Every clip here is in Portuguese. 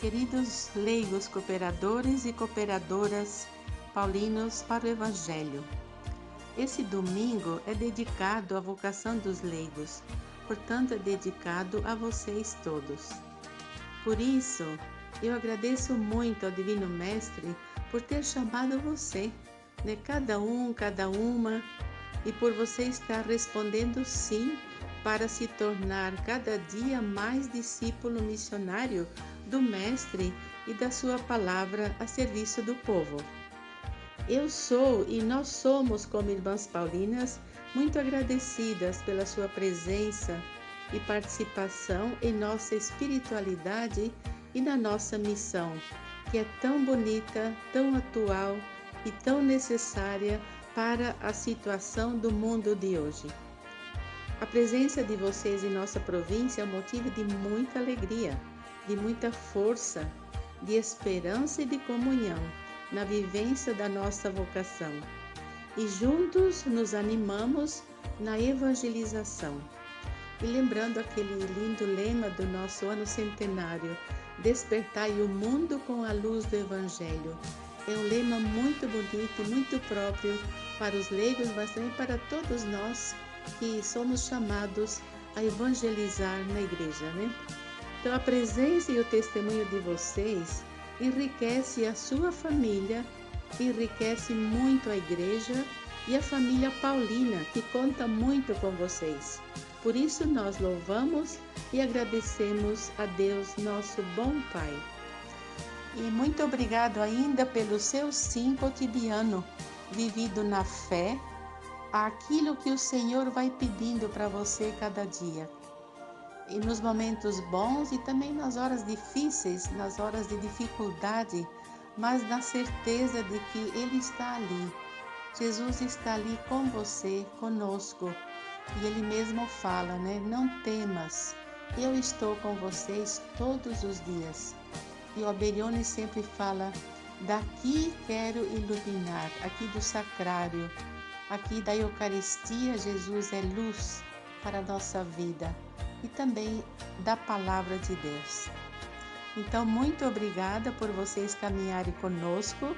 Queridos leigos cooperadores e cooperadoras paulinos para o Evangelho, esse domingo é dedicado à vocação dos leigos, portanto, é dedicado a vocês todos. Por isso, eu agradeço muito ao Divino Mestre por ter chamado você, né? cada um, cada uma, e por você estar respondendo sim para se tornar cada dia mais discípulo missionário do Mestre e da Sua palavra a serviço do povo. Eu sou e nós somos, como irmãs paulinas, muito agradecidas pela Sua presença e participação em nossa espiritualidade e na nossa missão, que é tão bonita, tão atual e tão necessária para a situação do mundo de hoje. A presença de vocês em nossa província é um motivo de muita alegria de muita força, de esperança e de comunhão na vivência da nossa vocação. E juntos nos animamos na evangelização. E lembrando aquele lindo lema do nosso ano centenário, despertai o mundo com a luz do Evangelho. É um lema muito bonito muito próprio para os leigos, mas também para todos nós que somos chamados a evangelizar na igreja, né? Então, a presença e o testemunho de vocês enriquece a sua família, enriquece muito a igreja e a família paulina, que conta muito com vocês. Por isso, nós louvamos e agradecemos a Deus, nosso bom Pai. E muito obrigado ainda pelo seu sim cotidiano, vivido na fé, aquilo que o Senhor vai pedindo para você cada dia e nos momentos bons e também nas horas difíceis, nas horas de dificuldade, mas na certeza de que Ele está ali. Jesus está ali com você, conosco. E Ele mesmo fala, né? Não temas, eu estou com vocês todos os dias. E o Aberione sempre fala, daqui quero iluminar, aqui do sacrário, aqui da Eucaristia, Jesus é luz para a nossa vida e também da palavra de Deus. Então, muito obrigada por vocês caminharem conosco.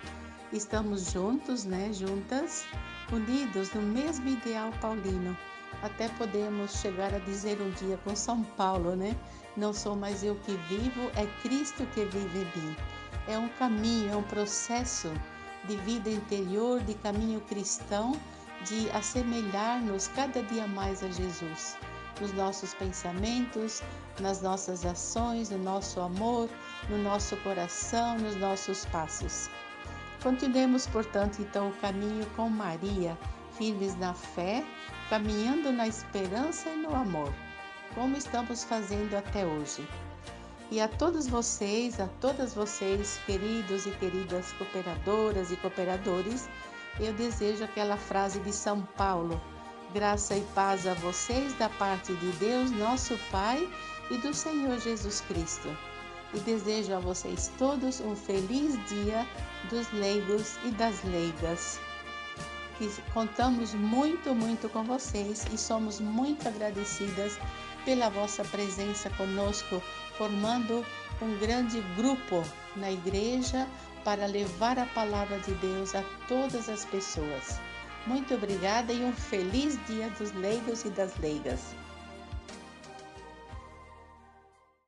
Estamos juntos, né? Juntas, unidos no mesmo ideal paulino. Até podemos chegar a dizer um dia com São Paulo, né? Não sou mais eu que vivo, é Cristo que vive em mim. É um caminho, é um processo de vida interior, de caminho cristão, de assemelhar-nos cada dia mais a Jesus nos nossos pensamentos, nas nossas ações, no nosso amor, no nosso coração, nos nossos passos. Continuemos, portanto, então o caminho com Maria, firmes na fé, caminhando na esperança e no amor, como estamos fazendo até hoje. E a todos vocês, a todas vocês, queridos e queridas cooperadoras e cooperadores, eu desejo aquela frase de São Paulo Graça e paz a vocês da parte de Deus, nosso Pai, e do Senhor Jesus Cristo. E desejo a vocês todos um feliz dia dos leigos e das leigas. Contamos muito, muito com vocês e somos muito agradecidas pela vossa presença conosco, formando um grande grupo na igreja para levar a palavra de Deus a todas as pessoas. Muito obrigada e um feliz Dia dos Leigos e das Leigas.